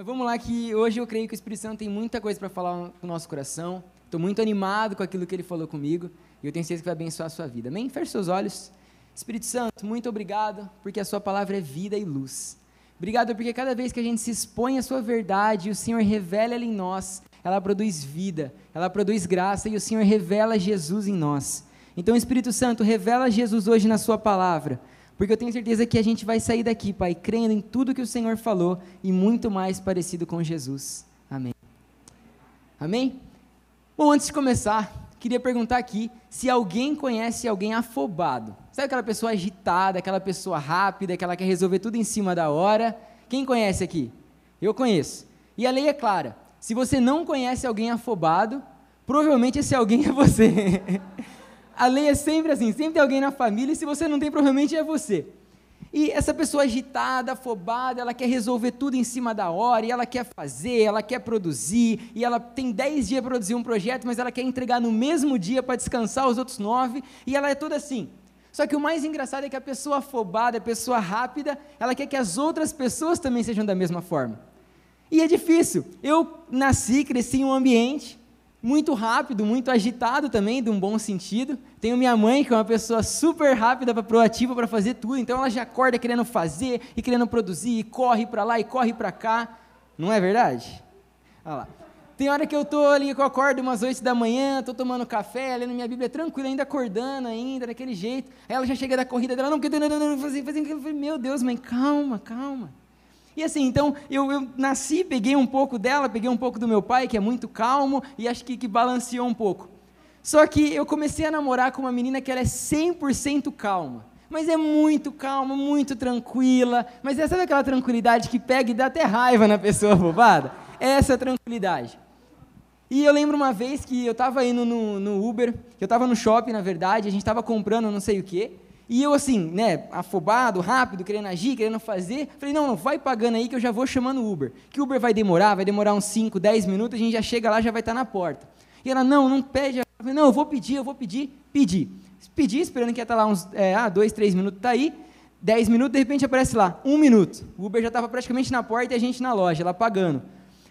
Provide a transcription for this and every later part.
Mas vamos lá que hoje eu creio que o Espírito Santo tem muita coisa para falar no nosso coração. Estou muito animado com aquilo que ele falou comigo e eu tenho certeza que vai abençoar a sua vida. Amém? Feche seus olhos. Espírito Santo, muito obrigado porque a sua palavra é vida e luz. Obrigado porque cada vez que a gente se expõe à sua verdade, o Senhor revela ela em nós, ela produz vida, ela produz graça e o Senhor revela Jesus em nós. Então, Espírito Santo, revela Jesus hoje na sua palavra porque eu tenho certeza que a gente vai sair daqui, Pai, crendo em tudo que o Senhor falou e muito mais parecido com Jesus. Amém. Amém? Bom, antes de começar, queria perguntar aqui se alguém conhece alguém afobado. Sabe aquela pessoa agitada, aquela pessoa rápida, que ela quer resolver tudo em cima da hora? Quem conhece aqui? Eu conheço. E a lei é clara: se você não conhece alguém afobado, provavelmente esse alguém é você. a lei é sempre assim, sempre tem alguém na família, e se você não tem, provavelmente é você. E essa pessoa agitada, afobada, ela quer resolver tudo em cima da hora, e ela quer fazer, ela quer produzir, e ela tem 10 dias para produzir um projeto, mas ela quer entregar no mesmo dia para descansar os outros nove, e ela é toda assim. Só que o mais engraçado é que a pessoa afobada, a pessoa rápida, ela quer que as outras pessoas também sejam da mesma forma. E é difícil. Eu nasci, cresci em um ambiente muito rápido, muito agitado também, de um bom sentido. Tenho minha mãe, que é uma pessoa super rápida, proativa para fazer tudo, então ela já acorda querendo fazer e querendo produzir, e corre para lá e corre para cá. Não é verdade? Olha lá. Tem hora que eu estou ali, que eu acordo umas 8 da manhã, estou tomando café, lendo minha Bíblia tranquila, ainda acordando ainda, daquele jeito. Aí ela já chega da corrida dela, não, porque eu estou fazendo, fazendo, meu Deus, mãe, calma, calma. E assim, então, eu, eu, nasci, peguei um pouco dela, peguei um pouco do meu pai, que é muito calmo, e acho que, que balanceou um pouco. Só que eu comecei a namorar com uma menina que ela é 100% calma. Mas é muito calma, muito tranquila. Mas é sabe aquela tranquilidade que pega e dá até raiva na pessoa bobada? Essa tranquilidade. E eu lembro uma vez que eu estava indo no, no Uber, eu estava no shopping, na verdade, a gente estava comprando não sei o quê, e eu assim, né, afobado, rápido, querendo agir, querendo fazer, falei, não, não, vai pagando aí que eu já vou chamando o Uber. Que o Uber vai demorar, vai demorar uns 5, 10 minutos, a gente já chega lá, já vai estar na porta. E ela, não, não pede. Eu falei, não, eu vou pedir, eu vou pedir, pedi. Pedi, esperando que ia estar lá uns, é, ah, dois, três minutos, tá aí. 10 minutos, de repente aparece lá, um minuto. O Uber já estava praticamente na porta e a gente na loja, lá pagando.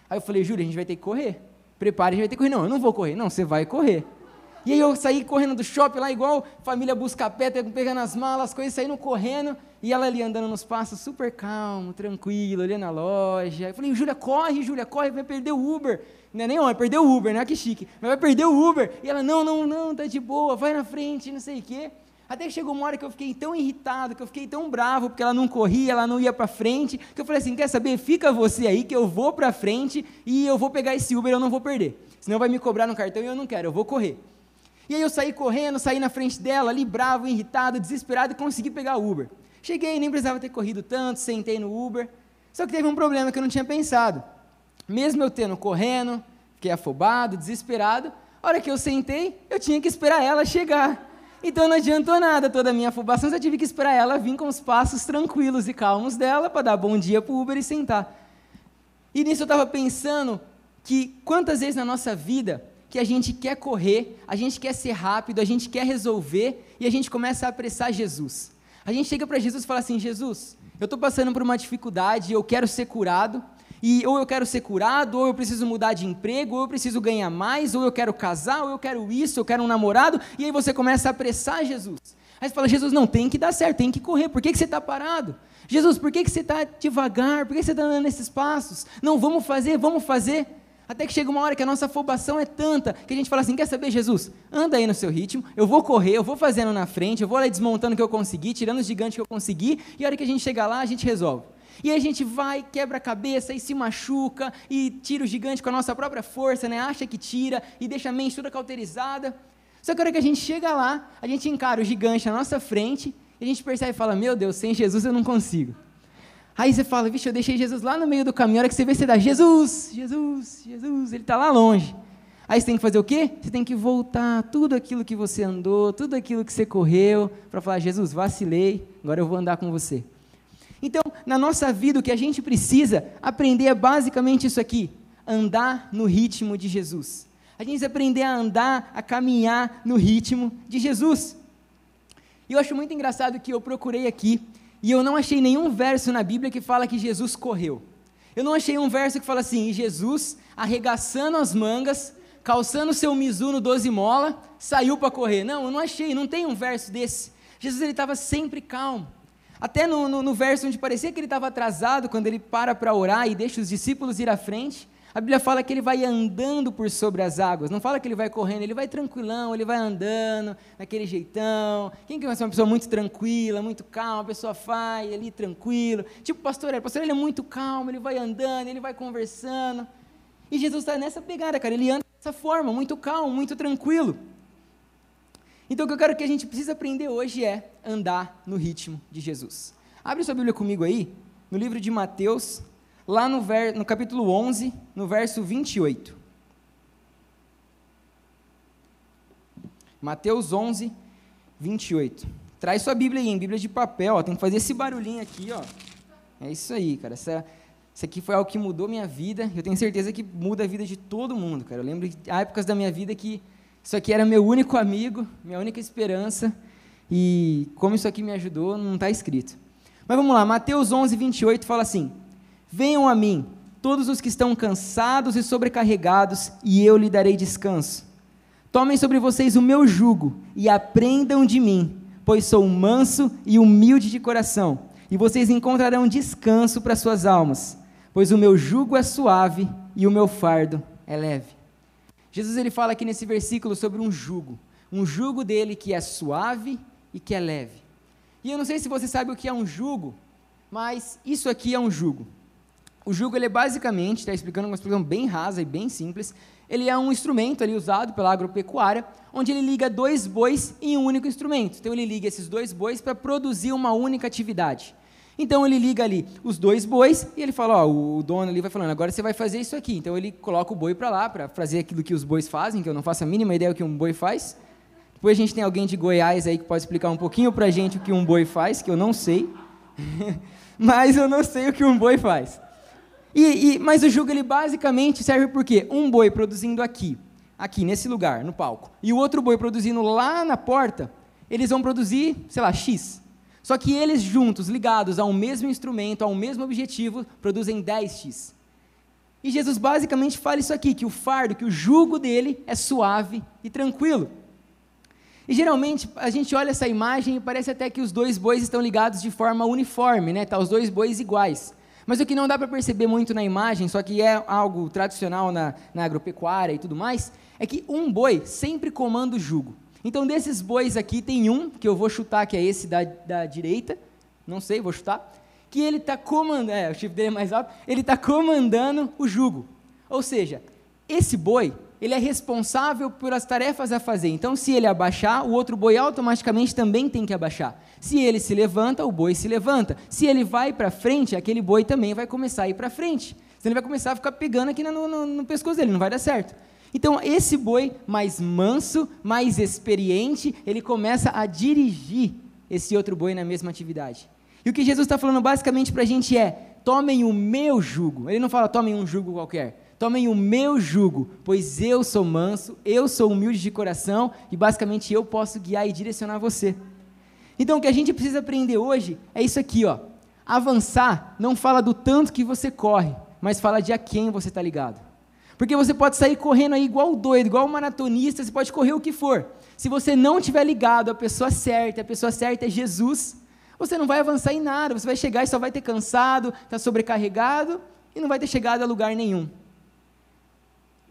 Aí eu falei, Júlia, a gente vai ter que correr. Prepare, a gente vai ter que correr. Não, eu não vou correr. Não, você vai correr. E aí eu saí correndo do shopping lá, igual família busca pé, pegando as malas, as coisas, saindo correndo, e ela ali andando nos passos, super calmo, tranquilo, olhando a loja. Eu falei, Júlia, corre, Júlia, corre, vai perder o Uber. Não é nem vai perder o Uber, né? Que chique. Mas vai perder o Uber. E ela, não, não, não, tá de boa, vai na frente, não sei o quê. Até que chegou uma hora que eu fiquei tão irritado, que eu fiquei tão bravo, porque ela não corria, ela não ia para frente, que eu falei assim, quer saber, fica você aí, que eu vou para frente, e eu vou pegar esse Uber, eu não vou perder. Senão vai me cobrar no cartão e eu não quero, eu vou correr. E aí eu saí correndo, saí na frente dela, ali bravo, irritado, desesperado, e consegui pegar o Uber. Cheguei, nem precisava ter corrido tanto, sentei no Uber. Só que teve um problema que eu não tinha pensado. Mesmo eu tendo correndo, fiquei afobado, desesperado, a hora que eu sentei, eu tinha que esperar ela chegar. Então não adiantou nada toda a minha afobação, eu tive que esperar ela vir com os passos tranquilos e calmos dela para dar bom dia para o Uber e sentar. E nisso eu estava pensando que quantas vezes na nossa vida que a gente quer correr, a gente quer ser rápido, a gente quer resolver e a gente começa a apressar Jesus. A gente chega para Jesus e fala assim: Jesus, eu estou passando por uma dificuldade, eu quero ser curado, e ou eu quero ser curado, ou eu preciso mudar de emprego, ou eu preciso ganhar mais, ou eu quero casar, ou eu quero isso, eu quero um namorado, e aí você começa a apressar Jesus. Aí você fala: Jesus, não, tem que dar certo, tem que correr, por que, que você está parado? Jesus, por que, que você está devagar? Por que você está dando esses passos? Não, vamos fazer, vamos fazer. Até que chega uma hora que a nossa afobação é tanta que a gente fala assim: quer saber, Jesus? Anda aí no seu ritmo, eu vou correr, eu vou fazendo na frente, eu vou lá desmontando o que eu consegui, tirando os gigantes que eu consegui, e a hora que a gente chegar lá, a gente resolve. E a gente vai, quebra a cabeça e se machuca e tira o gigante com a nossa própria força, né? Acha que tira e deixa a mente toda cauterizada. Só que a hora que a gente chega lá, a gente encara o gigante na nossa frente e a gente percebe e fala: Meu Deus, sem Jesus eu não consigo. Aí você fala, vixe, eu deixei Jesus lá no meio do caminho, a hora que você vê, você dá, Jesus, Jesus, Jesus, ele está lá longe. Aí você tem que fazer o quê? Você tem que voltar tudo aquilo que você andou, tudo aquilo que você correu, para falar, Jesus, vacilei, agora eu vou andar com você. Então, na nossa vida, o que a gente precisa aprender é basicamente isso aqui: andar no ritmo de Jesus. A gente precisa aprender a andar, a caminhar no ritmo de Jesus. E eu acho muito engraçado que eu procurei aqui e eu não achei nenhum verso na Bíblia que fala que Jesus correu. Eu não achei um verso que fala assim: Jesus, arregaçando as mangas, calçando seu Mizuno 12 mola, saiu para correr. Não, eu não achei, não tem um verso desse. Jesus ele estava sempre calmo. Até no, no, no, verso onde parecia que ele estava atrasado, quando ele para para orar e deixa os discípulos ir à frente, a Bíblia fala que ele vai andando por sobre as águas. Não fala que ele vai correndo, ele vai tranquilão, ele vai andando, daquele jeitão. Quem conhece uma pessoa muito tranquila, muito calma, uma pessoa faz ali tranquilo. Tipo o pastor, o pastor ele é muito calmo, ele vai andando, ele vai conversando. E Jesus está nessa pegada, cara. Ele anda dessa forma, muito calmo, muito tranquilo. Então o que eu quero que a gente precisa aprender hoje é andar no ritmo de Jesus. Abre sua Bíblia comigo aí, no livro de Mateus, lá no, ver, no capítulo 11, no verso 28. Mateus 11, 28. Traz sua Bíblia aí, em Bíblia de papel, ó, tem que fazer esse barulhinho aqui, ó. É isso aí, cara. Essa, isso aqui foi algo que mudou minha vida. Eu tenho certeza que muda a vida de todo mundo, cara. Eu lembro de épocas da minha vida que isso aqui era meu único amigo, minha única esperança, e como isso aqui me ajudou, não está escrito. Mas vamos lá, Mateus 11, 28 fala assim: Venham a mim, todos os que estão cansados e sobrecarregados, e eu lhe darei descanso. Tomem sobre vocês o meu jugo e aprendam de mim, pois sou manso e humilde de coração, e vocês encontrarão descanso para suas almas, pois o meu jugo é suave e o meu fardo é leve. Jesus ele fala aqui nesse versículo sobre um jugo, um jugo dele que é suave e que é leve. E eu não sei se você sabe o que é um jugo, mas isso aqui é um jugo. O jugo ele é basicamente, está explicando uma explicação bem rasa e bem simples, ele é um instrumento ali usado pela agropecuária, onde ele liga dois bois em um único instrumento. Então ele liga esses dois bois para produzir uma única atividade. Então ele liga ali os dois bois e ele fala, ó, o dono ali vai falando, agora você vai fazer isso aqui. Então ele coloca o boi para lá para fazer aquilo que os bois fazem, que eu não faço a mínima ideia do que um boi faz. Depois a gente tem alguém de Goiás aí que pode explicar um pouquinho para gente o que um boi faz, que eu não sei. mas eu não sei o que um boi faz. E, e, mas o jugo ele basicamente serve por quê? Um boi produzindo aqui, aqui nesse lugar, no palco, e o outro boi produzindo lá na porta, eles vão produzir, sei lá, X. Só que eles juntos, ligados ao mesmo instrumento, ao mesmo objetivo, produzem 10x. E Jesus basicamente fala isso aqui, que o fardo, que o jugo dele é suave e tranquilo. E geralmente a gente olha essa imagem e parece até que os dois bois estão ligados de forma uniforme, né? Tá os dois bois iguais. Mas o que não dá para perceber muito na imagem, só que é algo tradicional na, na agropecuária e tudo mais, é que um boi sempre comanda o jugo. Então, desses bois aqui, tem um, que eu vou chutar, que é esse da, da direita, não sei, vou chutar, que ele está comandando, é, o chifre dele é mais alto, ele está comandando o jugo. Ou seja, esse boi, ele é responsável por as tarefas a fazer. Então, se ele abaixar, o outro boi automaticamente também tem que abaixar. Se ele se levanta, o boi se levanta. Se ele vai para frente, aquele boi também vai começar a ir para frente. Senão ele vai começar a ficar pegando aqui no, no, no pescoço dele, não vai dar certo. Então, esse boi mais manso, mais experiente, ele começa a dirigir esse outro boi na mesma atividade. E o que Jesus está falando basicamente para a gente é: tomem o meu jugo. Ele não fala tomem um jugo qualquer. Tomem o meu jugo, pois eu sou manso, eu sou humilde de coração e basicamente eu posso guiar e direcionar você. Então o que a gente precisa aprender hoje é isso aqui, ó. Avançar não fala do tanto que você corre, mas fala de a quem você está ligado. Porque você pode sair correndo aí igual doido, igual um maratonista, você pode correr o que for. Se você não estiver ligado à pessoa certa, a pessoa certa é Jesus, você não vai avançar em nada, você vai chegar e só vai ter cansado, está sobrecarregado e não vai ter chegado a lugar nenhum.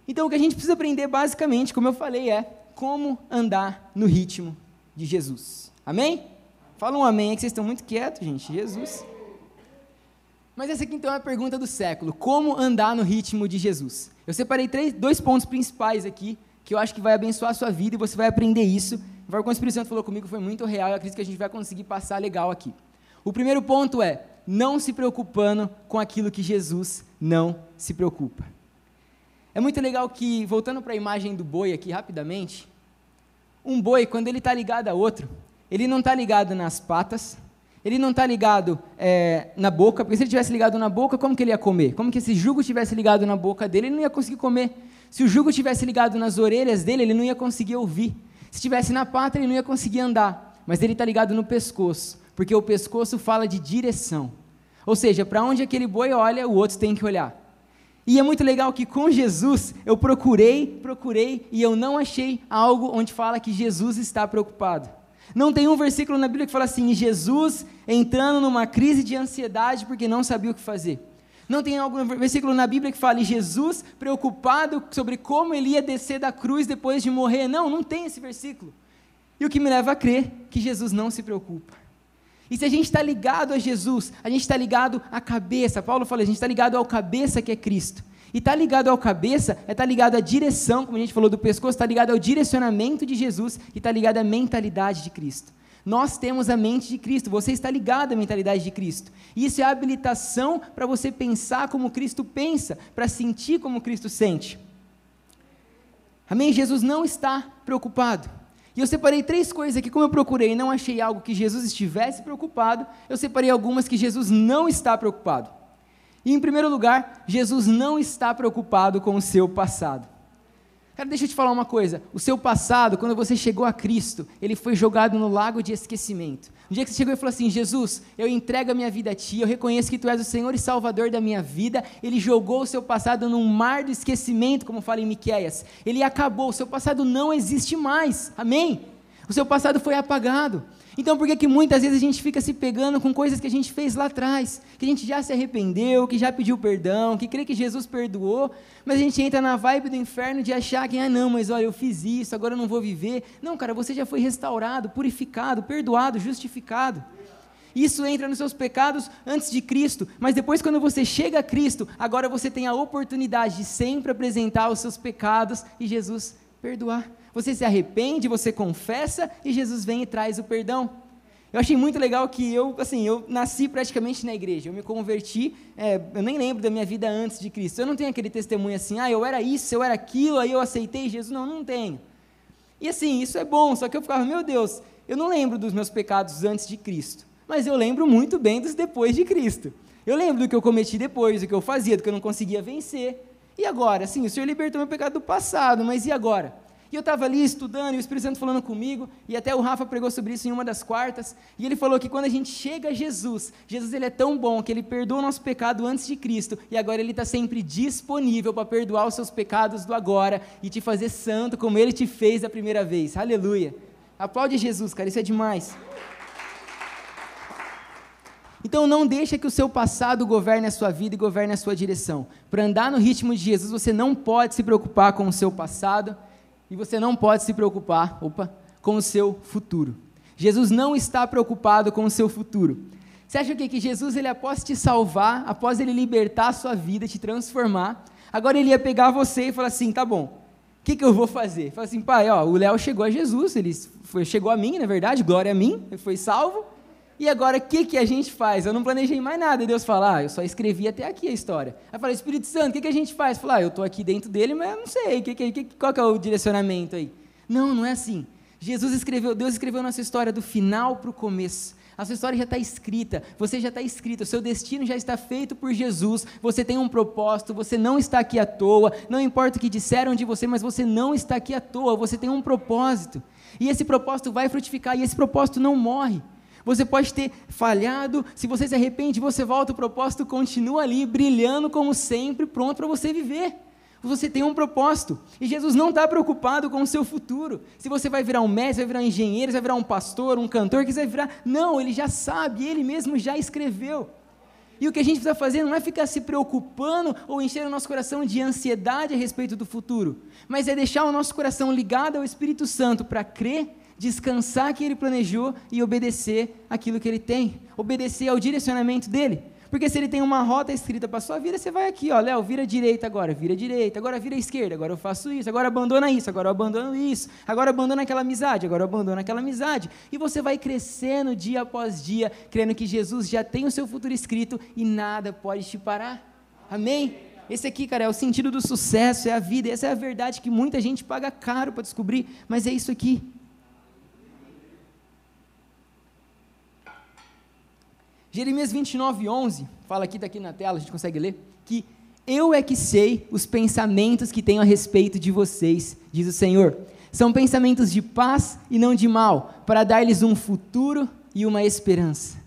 Então o que a gente precisa aprender basicamente, como eu falei, é como andar no ritmo de Jesus. Amém? Fala um amém aí que vocês estão muito quietos, gente. Jesus. Mas essa aqui então é a pergunta do século: como andar no ritmo de Jesus? Eu separei três, dois pontos principais aqui que eu acho que vai abençoar a sua vida e você vai aprender isso. O que o Espírito Santo falou comigo foi muito real eu acredito que a gente vai conseguir passar legal aqui. O primeiro ponto é não se preocupando com aquilo que Jesus não se preocupa. É muito legal que, voltando para a imagem do boi aqui rapidamente, um boi, quando ele está ligado a outro, ele não está ligado nas patas, ele não está ligado é, na boca, porque se ele tivesse ligado na boca, como que ele ia comer? Como que esse jugo tivesse ligado na boca dele, ele não ia conseguir comer. Se o jugo tivesse ligado nas orelhas dele, ele não ia conseguir ouvir. Se tivesse na pata, ele não ia conseguir andar. Mas ele está ligado no pescoço, porque o pescoço fala de direção. Ou seja, para onde aquele boi olha, o outro tem que olhar. E é muito legal que com Jesus eu procurei, procurei e eu não achei algo onde fala que Jesus está preocupado. Não tem um versículo na Bíblia que fala assim: Jesus entrando numa crise de ansiedade porque não sabia o que fazer. Não tem algum versículo na Bíblia que fale Jesus preocupado sobre como ele ia descer da cruz depois de morrer. Não, não tem esse versículo. E o que me leva a crer que Jesus não se preocupa. E se a gente está ligado a Jesus, a gente está ligado à cabeça. Paulo fala, a gente está ligado ao cabeça que é Cristo. E estar tá ligado ao cabeça é estar tá ligado à direção, como a gente falou do pescoço, está ligado ao direcionamento de Jesus e está ligado à mentalidade de Cristo. Nós temos a mente de Cristo, você está ligado à mentalidade de Cristo. Isso é habilitação para você pensar como Cristo pensa, para sentir como Cristo sente. Amém? Jesus não está preocupado. E eu separei três coisas aqui, como eu procurei e não achei algo que Jesus estivesse preocupado, eu separei algumas que Jesus não está preocupado. E em primeiro lugar, Jesus não está preocupado com o seu passado. Cara, deixa eu te falar uma coisa. O seu passado, quando você chegou a Cristo, ele foi jogado no lago de esquecimento. Um dia que você chegou e falou assim: Jesus, eu entrego a minha vida a Ti, eu reconheço que Tu és o Senhor e Salvador da minha vida. Ele jogou o seu passado num mar do esquecimento, como fala em Miquéias. Ele acabou, o seu passado não existe mais. Amém? O seu passado foi apagado. Então por que, que muitas vezes a gente fica se pegando com coisas que a gente fez lá atrás, que a gente já se arrependeu, que já pediu perdão, que crê que Jesus perdoou, mas a gente entra na vibe do inferno de achar que, ah não, mas olha, eu fiz isso, agora eu não vou viver. Não, cara, você já foi restaurado, purificado, perdoado, justificado. Isso entra nos seus pecados antes de Cristo, mas depois, quando você chega a Cristo, agora você tem a oportunidade de sempre apresentar os seus pecados e Jesus perdoar. Você se arrepende, você confessa e Jesus vem e traz o perdão. Eu achei muito legal que eu, assim, eu nasci praticamente na igreja. Eu me converti, é, eu nem lembro da minha vida antes de Cristo. Eu não tenho aquele testemunho assim, ah, eu era isso, eu era aquilo, aí eu aceitei Jesus. Não, não tenho. E assim, isso é bom, só que eu ficava, meu Deus, eu não lembro dos meus pecados antes de Cristo, mas eu lembro muito bem dos depois de Cristo. Eu lembro do que eu cometi depois, do que eu fazia, do que eu não conseguia vencer. E agora? Sim, o Senhor libertou meu pecado do passado, mas e agora? E eu estava ali estudando, e o Espírito Santo falando comigo, e até o Rafa pregou sobre isso em uma das quartas, e ele falou que quando a gente chega a Jesus, Jesus ele é tão bom que ele perdoa o nosso pecado antes de Cristo, e agora ele está sempre disponível para perdoar os seus pecados do agora e te fazer santo como ele te fez a primeira vez. Aleluia. Aplaude Jesus, cara, isso é demais. Então não deixa que o seu passado governe a sua vida e governe a sua direção. Para andar no ritmo de Jesus, você não pode se preocupar com o seu passado, e você não pode se preocupar, opa, com o seu futuro. Jesus não está preocupado com o seu futuro. Você acha que, que Jesus, ele após te salvar, após ele libertar a sua vida, te transformar, agora ele ia pegar você e falar assim, tá bom, o que, que eu vou fazer? Fala assim, pai, ó, o Léo chegou a Jesus, ele foi, chegou a mim, na verdade, glória a mim, ele foi salvo, e agora o que, que a gente faz? Eu não planejei mais nada. E Deus fala, ah, eu só escrevi até aqui a história. Aí fala, Espírito Santo, o que, que a gente faz? Fala, ah, eu estou aqui dentro dele, mas eu não sei, que, que, qual que é o direcionamento aí? Não, não é assim. Jesus escreveu, Deus escreveu nossa história do final para o começo. A sua história já está escrita, você já está escrito, o seu destino já está feito por Jesus, você tem um propósito, você não está aqui à toa, não importa o que disseram de você, mas você não está aqui à toa, você tem um propósito. E esse propósito vai frutificar, e esse propósito não morre. Você pode ter falhado, se você se arrepende, você volta, o propósito continua ali, brilhando como sempre, pronto para você viver. Você tem um propósito. E Jesus não está preocupado com o seu futuro. Se você vai virar um mestre, vai virar um engenheiro, vai virar um pastor, um cantor, que você vai virar. Não, ele já sabe, ele mesmo já escreveu. E o que a gente precisa fazer não é ficar se preocupando ou encher o nosso coração de ansiedade a respeito do futuro, mas é deixar o nosso coração ligado ao Espírito Santo para crer descansar que ele planejou e obedecer aquilo que ele tem, obedecer ao direcionamento dele. Porque se ele tem uma rota escrita para sua vida, você vai aqui, ó, Léo, vira direita agora, vira direita, agora vira esquerda, agora eu faço isso, agora abandona isso, agora eu abandono isso, agora abandona aquela amizade, agora eu abandono aquela amizade. E você vai crescendo dia após dia, crendo que Jesus já tem o seu futuro escrito e nada pode te parar. Amém? Esse aqui, cara, é o sentido do sucesso, é a vida, essa é a verdade que muita gente paga caro para descobrir, mas é isso aqui. Jeremias 29, 11, fala aqui, está aqui na tela, a gente consegue ler, que eu é que sei os pensamentos que tenho a respeito de vocês, diz o Senhor. São pensamentos de paz e não de mal, para dar-lhes um futuro e uma esperança.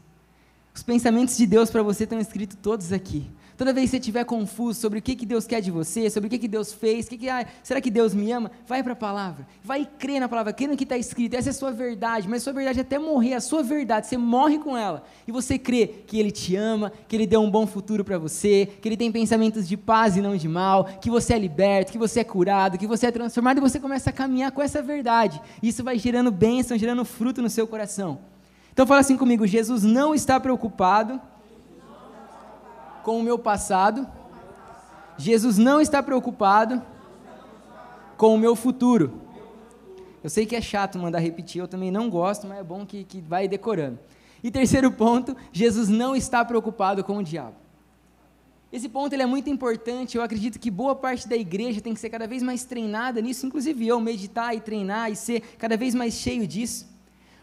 Os pensamentos de Deus para você estão escritos todos aqui. Toda vez que você estiver confuso sobre o que, que Deus quer de você, sobre o que, que Deus fez, que que, será que Deus me ama? Vai para a palavra, vai crer na palavra, crê no que está escrito, essa é a sua verdade, mas a sua verdade é até morrer, a sua verdade, você morre com ela, e você crê que Ele te ama, que Ele deu um bom futuro para você, que Ele tem pensamentos de paz e não de mal, que você é liberto, que você é curado, que você é transformado, e você começa a caminhar com essa verdade, isso vai gerando bênção, gerando fruto no seu coração. Então fala assim comigo, Jesus não está preocupado com o meu passado. Jesus não está preocupado com o meu futuro. Eu sei que é chato mandar repetir, eu também não gosto, mas é bom que, que vai decorando. E terceiro ponto, Jesus não está preocupado com o diabo. Esse ponto ele é muito importante, eu acredito que boa parte da igreja tem que ser cada vez mais treinada nisso, inclusive eu, meditar e treinar e ser cada vez mais cheio disso.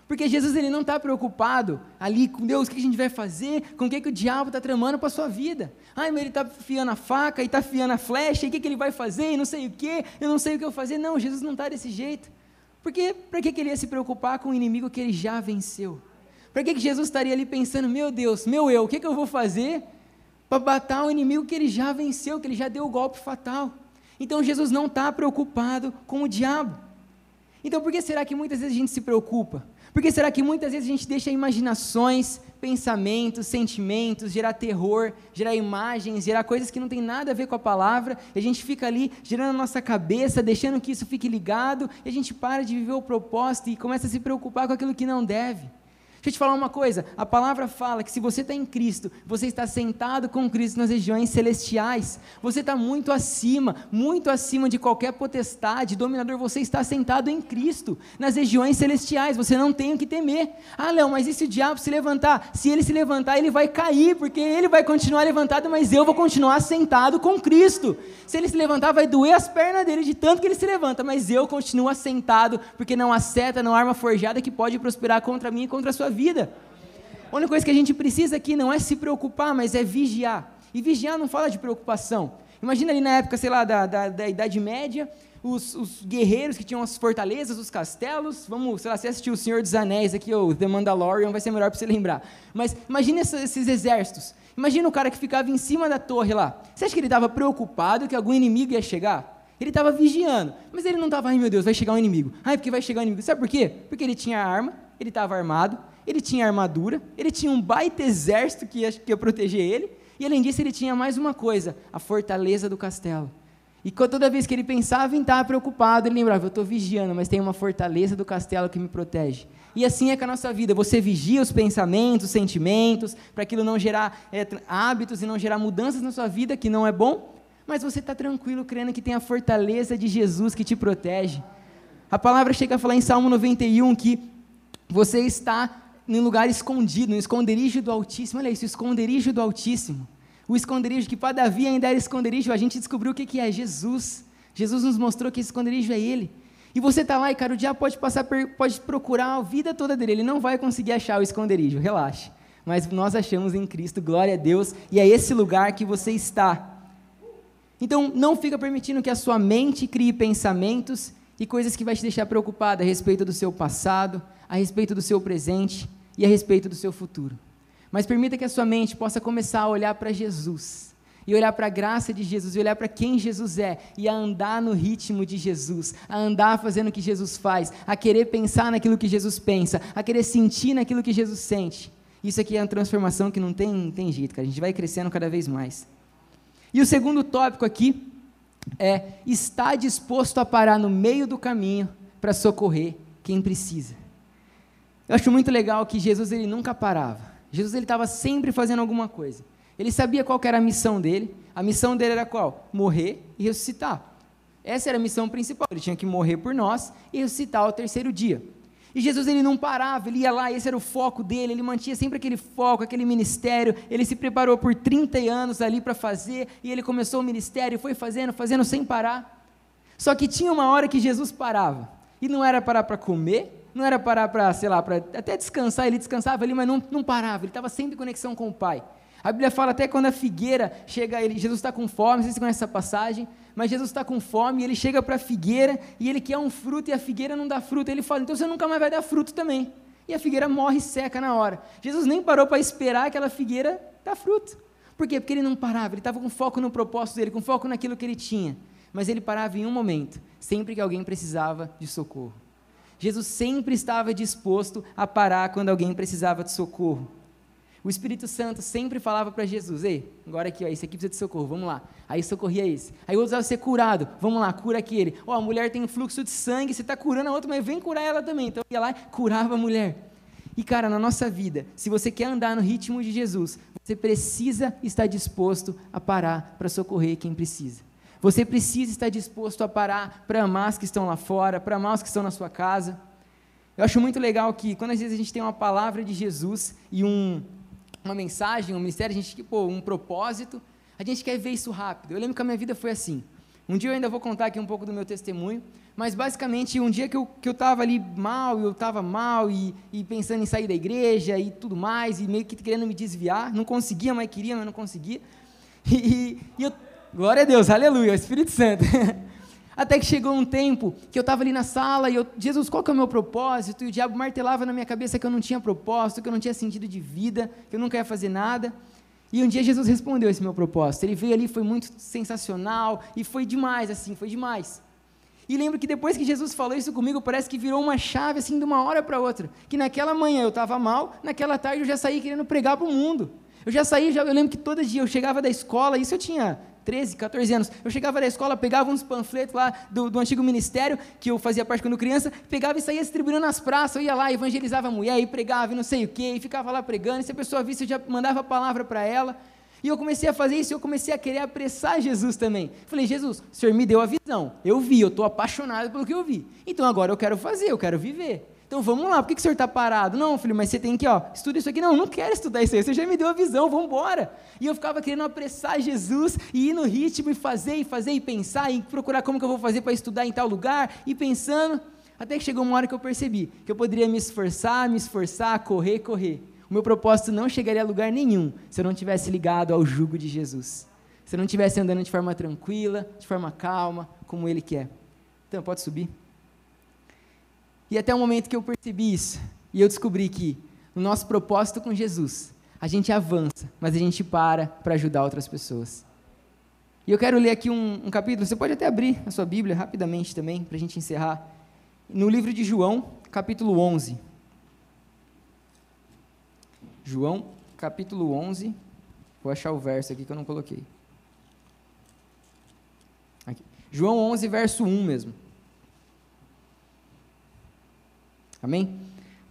Porque Jesus ele não está preocupado ali com Deus, o que a gente vai fazer, com o que, que o diabo está tramando para a sua vida. Ai, mas ele está fiando a faca e está fiando a flecha, e o que, que ele vai fazer, e não sei o que, eu não sei o que eu fazer. Não, Jesus não está desse jeito. Porque para que, que ele ia se preocupar com o inimigo que ele já venceu? Para que, que Jesus estaria ali pensando, meu Deus, meu eu, o que, que eu vou fazer para matar o inimigo que ele já venceu, que ele já deu o golpe fatal? Então Jesus não está preocupado com o diabo. Então por que será que muitas vezes a gente se preocupa? Porque será que muitas vezes a gente deixa imaginações, pensamentos, sentimentos, gerar terror, gerar imagens, gerar coisas que não tem nada a ver com a palavra, e a gente fica ali gerando na nossa cabeça, deixando que isso fique ligado, e a gente para de viver o propósito e começa a se preocupar com aquilo que não deve. Deixa eu te falar uma coisa: a palavra fala que se você está em Cristo, você está sentado com Cristo nas regiões celestiais, você está muito acima, muito acima de qualquer potestade, dominador, você está sentado em Cristo, nas regiões celestiais, você não tem o que temer. Ah, Léo, mas e se o diabo se levantar? Se ele se levantar, ele vai cair, porque ele vai continuar levantado, mas eu vou continuar sentado com Cristo. Se ele se levantar, vai doer as pernas dele de tanto que ele se levanta, mas eu continuo assentado, porque não há seta, não há arma forjada que pode prosperar contra mim e contra a sua vida. A única coisa que a gente precisa aqui não é se preocupar, mas é vigiar. E vigiar não fala de preocupação. Imagina ali na época, sei lá, da, da, da Idade Média, os, os, guerreiros que tinham as fortalezas, os castelos. Vamos, sei lá, você assistiu O Senhor dos Anéis aqui, ou The Mandalorian, vai ser melhor para você lembrar. Mas imagine esses exércitos. Imagina o cara que ficava em cima da torre lá. Você acha que ele estava preocupado que algum inimigo ia chegar? Ele estava vigiando, mas ele não estava, ai meu Deus, vai chegar um inimigo. Ai, porque vai chegar um inimigo. Sabe por quê? Porque ele tinha arma, ele estava armado, ele tinha armadura, ele tinha um baita exército que ia, que ia proteger ele, e além disso ele tinha mais uma coisa, a fortaleza do castelo. E toda vez que ele pensava em estar preocupado, ele lembrava, eu estou vigiando, mas tem uma fortaleza do castelo que me protege. E assim é com a nossa vida, você vigia os pensamentos, os sentimentos, para aquilo não gerar é, hábitos e não gerar mudanças na sua vida, que não é bom, mas você está tranquilo, crendo que tem a fortaleza de Jesus que te protege. A palavra chega a falar em Salmo 91 que você está num lugar escondido, no esconderijo do Altíssimo. Olha isso, o esconderijo do Altíssimo. O esconderijo que para Davi ainda era esconderijo, a gente descobriu o que, que é Jesus. Jesus nos mostrou que esse esconderijo é Ele. E você está lá e, cara, o diabo pode passar, pode procurar a vida toda dele, ele não vai conseguir achar o esconderijo, relaxe. Mas nós achamos em Cristo, glória a Deus, e é esse lugar que você está. Então, não fica permitindo que a sua mente crie pensamentos e coisas que vai te deixar preocupado a respeito do seu passado, a respeito do seu presente e a respeito do seu futuro. Mas permita que a sua mente possa começar a olhar para Jesus, e olhar para a graça de Jesus, e olhar para quem Jesus é, e a andar no ritmo de Jesus, a andar fazendo o que Jesus faz, a querer pensar naquilo que Jesus pensa, a querer sentir naquilo que Jesus sente. Isso aqui é uma transformação que não tem, tem jeito, cara. A gente vai crescendo cada vez mais. E o segundo tópico aqui é estar disposto a parar no meio do caminho para socorrer quem precisa. Eu acho muito legal que Jesus ele nunca parava. Jesus ele estava sempre fazendo alguma coisa. Ele sabia qual era a missão dele. A missão dele era qual? Morrer e ressuscitar. Essa era a missão principal. Ele tinha que morrer por nós e ressuscitar ao terceiro dia. E Jesus ele não parava, ele ia lá, esse era o foco dele, ele mantinha sempre aquele foco, aquele ministério. Ele se preparou por 30 anos ali para fazer, e ele começou o ministério, foi fazendo, fazendo sem parar. Só que tinha uma hora que Jesus parava, e não era parar para comer, não era parar para, sei lá, para até descansar, ele descansava ali, mas não, não parava, ele estava sempre em conexão com o Pai. A Bíblia fala até quando a figueira chega, ele, Jesus está com fome, não sei se você conhece essa passagem, mas Jesus está com fome, e ele chega para a figueira, e ele quer um fruto, e a figueira não dá fruto, ele fala, então você nunca mais vai dar fruto também. E a figueira morre seca na hora. Jesus nem parou para esperar aquela figueira dar fruto. Por quê? Porque ele não parava, ele estava com foco no propósito dele, com foco naquilo que ele tinha. Mas ele parava em um momento, sempre que alguém precisava de socorro. Jesus sempre estava disposto a parar quando alguém precisava de socorro. O Espírito Santo sempre falava para Jesus: Ei, agora aqui, ó, esse aqui precisa de socorro, vamos lá. Aí socorria esse. Aí o outro precisava ser curado, vamos lá, cura aquele. Ó, a mulher tem um fluxo de sangue, você está curando a outra, mas vem curar ela também. Então ia lá e curava a mulher. E cara, na nossa vida, se você quer andar no ritmo de Jesus, você precisa estar disposto a parar para socorrer quem precisa. Você precisa estar disposto a parar para amar os que estão lá fora, para amar os que estão na sua casa. Eu acho muito legal que quando às vezes a gente tem uma palavra de Jesus e um, uma mensagem, um ministério, a gente, pô, um propósito, a gente quer ver isso rápido. Eu lembro que a minha vida foi assim. Um dia eu ainda vou contar aqui um pouco do meu testemunho, mas basicamente um dia que eu estava ali mal, eu estava mal e, e, pensando em sair da igreja e tudo mais, e meio que querendo me desviar, não conseguia, mas queria, mas não conseguia. E, e eu, glória a Deus, aleluia, Espírito Santo. Até que chegou um tempo que eu estava ali na sala e eu, Jesus, qual que é o meu propósito? E o diabo martelava na minha cabeça que eu não tinha propósito, que eu não tinha sentido de vida, que eu nunca ia fazer nada. E um dia Jesus respondeu esse meu propósito. Ele veio ali, foi muito sensacional e foi demais, assim, foi demais. E lembro que depois que Jesus falou isso comigo, parece que virou uma chave assim de uma hora para outra. Que naquela manhã eu estava mal, naquela tarde eu já saí querendo pregar para o mundo. Eu já saí, já, eu lembro que todo dia eu chegava da escola, isso eu tinha 13, 14 anos. Eu chegava da escola, pegava uns panfletos lá do, do antigo ministério, que eu fazia parte quando criança, pegava e saía distribuindo nas praças. Eu ia lá, evangelizava a mulher, e pregava e não sei o quê, e ficava lá pregando. E se a pessoa visse, eu já mandava a palavra para ela. E eu comecei a fazer isso, eu comecei a querer apressar Jesus também. Falei, Jesus, o Senhor me deu a visão. Eu vi, eu estou apaixonado pelo que eu vi. Então agora eu quero fazer, eu quero viver. Então vamos lá, por que, que o senhor está parado? Não, filho, mas você tem que, ó, estuda isso aqui. Não, não quero estudar isso aí, você já me deu a visão, vamos embora. E eu ficava querendo apressar Jesus e ir no ritmo e fazer, e fazer, e pensar, e procurar como que eu vou fazer para estudar em tal lugar, e pensando. Até que chegou uma hora que eu percebi que eu poderia me esforçar, me esforçar, correr, correr. O meu propósito não chegaria a lugar nenhum se eu não tivesse ligado ao jugo de Jesus. Se eu não estivesse andando de forma tranquila, de forma calma, como Ele quer. Então, pode subir. E até o momento que eu percebi isso, e eu descobri que no nosso propósito com Jesus, a gente avança, mas a gente para para ajudar outras pessoas. E eu quero ler aqui um, um, capítulo, você pode até abrir a sua Bíblia rapidamente também, para a gente encerrar. No livro de João, capítulo 11. João, capítulo 11. Vou achar o verso aqui que eu não coloquei. Aqui. João 11, verso 1 mesmo. Amém?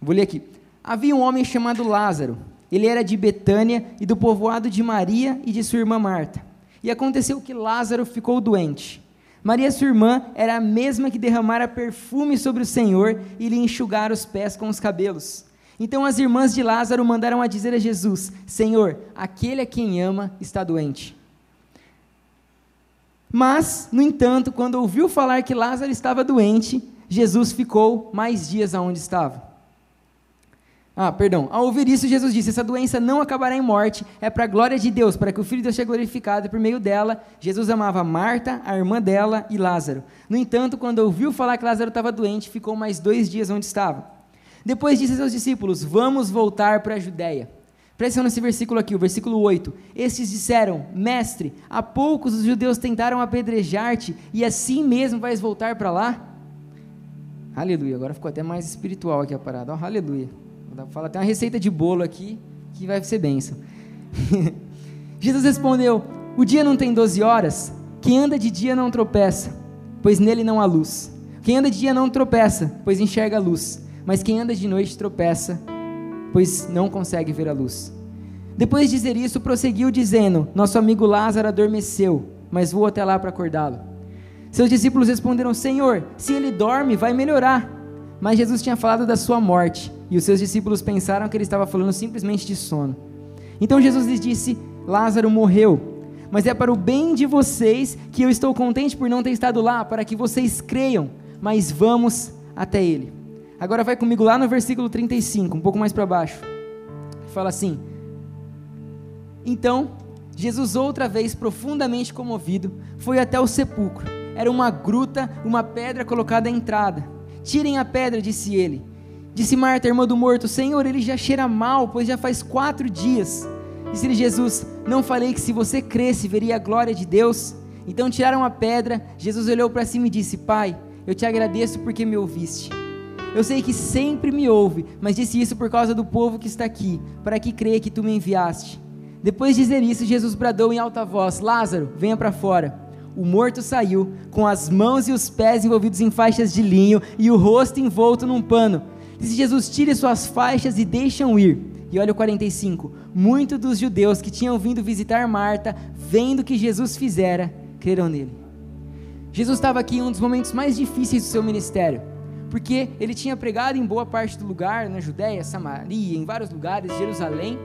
Vou ler aqui. Havia um homem chamado Lázaro. Ele era de Betânia e do povoado de Maria e de sua irmã Marta. E aconteceu que Lázaro ficou doente. Maria, sua irmã, era a mesma que derramara perfume sobre o Senhor e lhe enxugara os pés com os cabelos. Então as irmãs de Lázaro mandaram a dizer a Jesus: Senhor, aquele a quem ama está doente. Mas, no entanto, quando ouviu falar que Lázaro estava doente, Jesus ficou mais dias aonde estava. Ah, perdão. Ao ouvir isso, Jesus disse: Essa doença não acabará em morte, é para a glória de Deus, para que o Filho de Deus seja glorificado. Por meio dela, Jesus amava Marta, a irmã dela e Lázaro. No entanto, quando ouviu falar que Lázaro estava doente, ficou mais dois dias onde estava. Depois disse a seus discípulos: Vamos voltar para a Judéia. Presta nesse versículo aqui, o versículo 8. Estes disseram: Mestre, há poucos os judeus tentaram apedrejar-te, e assim mesmo vais voltar para lá? Aleluia. Agora ficou até mais espiritual aqui a parada. Oh, aleluia. Fala até uma receita de bolo aqui que vai ser bênção. Jesus respondeu: O dia não tem 12 horas? Quem anda de dia não tropeça, pois nele não há luz. Quem anda de dia não tropeça, pois enxerga a luz. Mas quem anda de noite tropeça, pois não consegue ver a luz. Depois de dizer isso, prosseguiu dizendo: Nosso amigo Lázaro adormeceu, mas vou até lá para acordá-lo. Seus discípulos responderam: Senhor, se ele dorme, vai melhorar. Mas Jesus tinha falado da sua morte, e os seus discípulos pensaram que ele estava falando simplesmente de sono. Então Jesus lhes disse: Lázaro morreu, mas é para o bem de vocês que eu estou contente por não ter estado lá, para que vocês creiam, mas vamos até ele. Agora vai comigo lá no versículo 35, um pouco mais para baixo. Fala assim: Então, Jesus, outra vez profundamente comovido, foi até o sepulcro era uma gruta, uma pedra colocada à entrada. Tirem a pedra, disse ele. Disse Marta, irmã do morto: Senhor, ele já cheira mal, pois já faz quatro dias. Disse-lhe Jesus: Não falei que se você cresce, veria a glória de Deus? Então tiraram a pedra. Jesus olhou para cima e disse: Pai, eu te agradeço porque me ouviste. Eu sei que sempre me ouve, mas disse isso por causa do povo que está aqui, para que creia que tu me enviaste. Depois de dizer isso, Jesus bradou em alta voz: Lázaro, venha para fora. O morto saiu, com as mãos e os pés envolvidos em faixas de linho e o rosto envolto num pano. Disse Jesus: Tire suas faixas e deixam ir. E olha o 45. Muitos dos judeus que tinham vindo visitar Marta, vendo o que Jesus fizera, creram nele. Jesus estava aqui em um dos momentos mais difíceis do seu ministério, porque ele tinha pregado em boa parte do lugar, na Judéia, Samaria, em vários lugares, Jerusalém,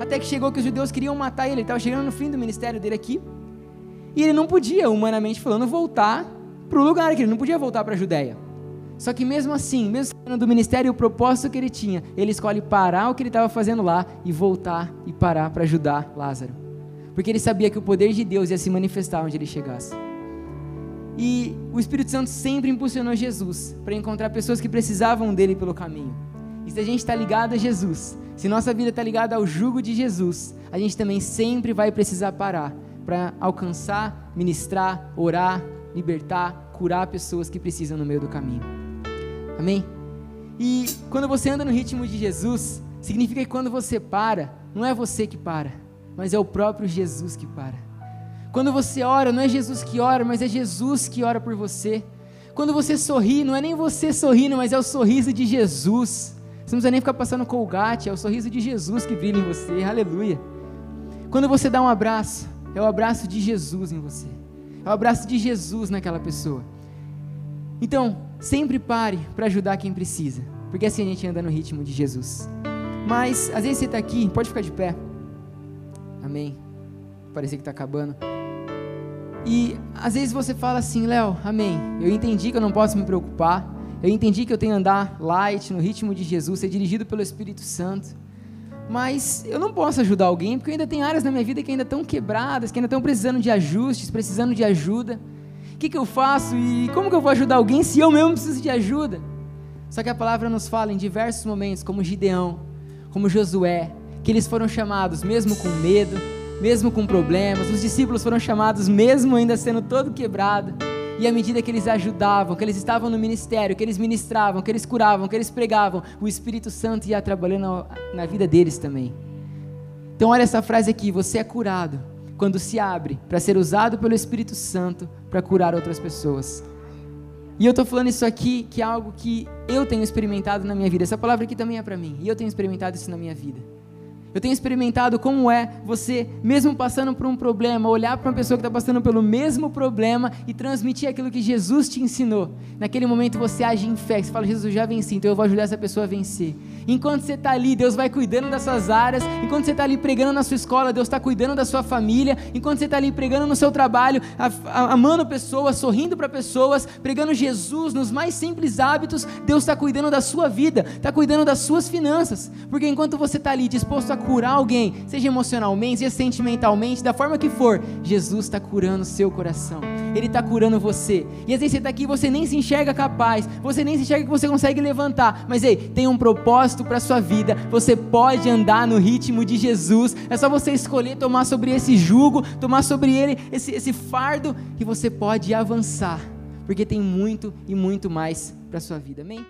até que chegou que os judeus queriam matar ele, ele estava chegando no fim do ministério dele aqui, e ele não podia, humanamente falando, voltar para o lugar, que ele não podia voltar para a Judéia. Só que mesmo assim, mesmo sabendo do ministério o propósito que ele tinha, ele escolhe parar o que ele estava fazendo lá e voltar e parar para ajudar Lázaro. Porque ele sabia que o poder de Deus ia se manifestar onde ele chegasse. E o Espírito Santo sempre impulsionou Jesus para encontrar pessoas que precisavam dele pelo caminho. E se a gente está ligado a Jesus, se nossa vida está ligada ao jugo de Jesus, a gente também sempre vai precisar parar para alcançar, ministrar, orar, libertar, curar pessoas que precisam no meio do caminho. Amém? E quando você anda no ritmo de Jesus, significa que quando você para, não é você que para, mas é o próprio Jesus que para. Quando você ora, não é Jesus que ora, mas é Jesus que ora por você. Quando você sorri, não é nem você sorrindo, mas é o sorriso de Jesus. Você não precisa nem ficar passando colgate, é o sorriso de Jesus que brilha em você. Aleluia. Quando você dá um abraço, é o abraço de Jesus em você. É o abraço de Jesus naquela pessoa. Então, sempre pare para ajudar quem precisa, porque assim a gente anda no ritmo de Jesus. Mas, às vezes você está aqui, pode ficar de pé. Amém. Parecia que está acabando. E às vezes você fala assim, Léo, amém. Eu entendi que eu não posso me preocupar. Eu entendi que eu tenho que andar light, no ritmo de Jesus, ser dirigido pelo Espírito Santo. Mas eu não posso ajudar alguém, porque ainda tem áreas na minha vida que ainda estão quebradas, que ainda estão precisando de ajustes, precisando de ajuda. O que, que eu faço e como que eu vou ajudar alguém se eu mesmo preciso de ajuda? Só que a palavra nos fala em diversos momentos, como Gideão, como Josué, que eles foram chamados mesmo com medo, mesmo com problemas, os discípulos foram chamados mesmo ainda sendo todo quebrado. E à medida que eles ajudavam, que eles estavam no ministério, que eles ministravam, que eles curavam, que eles pregavam, o Espírito Santo ia trabalhando na vida deles também. Então, olha essa frase aqui: você é curado quando se abre para ser usado pelo Espírito Santo para curar outras pessoas. E eu estou falando isso aqui, que é algo que eu tenho experimentado na minha vida. Essa palavra aqui também é para mim, e eu tenho experimentado isso na minha vida. Eu tenho experimentado como é você, mesmo passando por um problema, olhar para uma pessoa que está passando pelo mesmo problema e transmitir aquilo que Jesus te ensinou. Naquele momento você age em fé, você fala, Jesus, já venci, então eu vou ajudar essa pessoa a vencer. Enquanto você está ali, Deus vai cuidando das suas áreas. Enquanto você está ali pregando na sua escola, Deus está cuidando da sua família. Enquanto você está ali pregando no seu trabalho, amando pessoas, sorrindo para pessoas, pregando Jesus nos mais simples hábitos, Deus está cuidando da sua vida, está cuidando das suas finanças. Porque enquanto você está ali disposto a curar alguém, seja emocionalmente, seja sentimentalmente, da forma que for, Jesus está curando seu coração. Ele está curando você. E às vezes você está aqui e você nem se enxerga capaz, você nem se enxerga que você consegue levantar. Mas ei, tem um propósito para sua vida. Você pode andar no ritmo de Jesus. É só você escolher tomar sobre esse jugo, tomar sobre ele esse, esse fardo, e você pode avançar. Porque tem muito e muito mais para sua vida. Amém?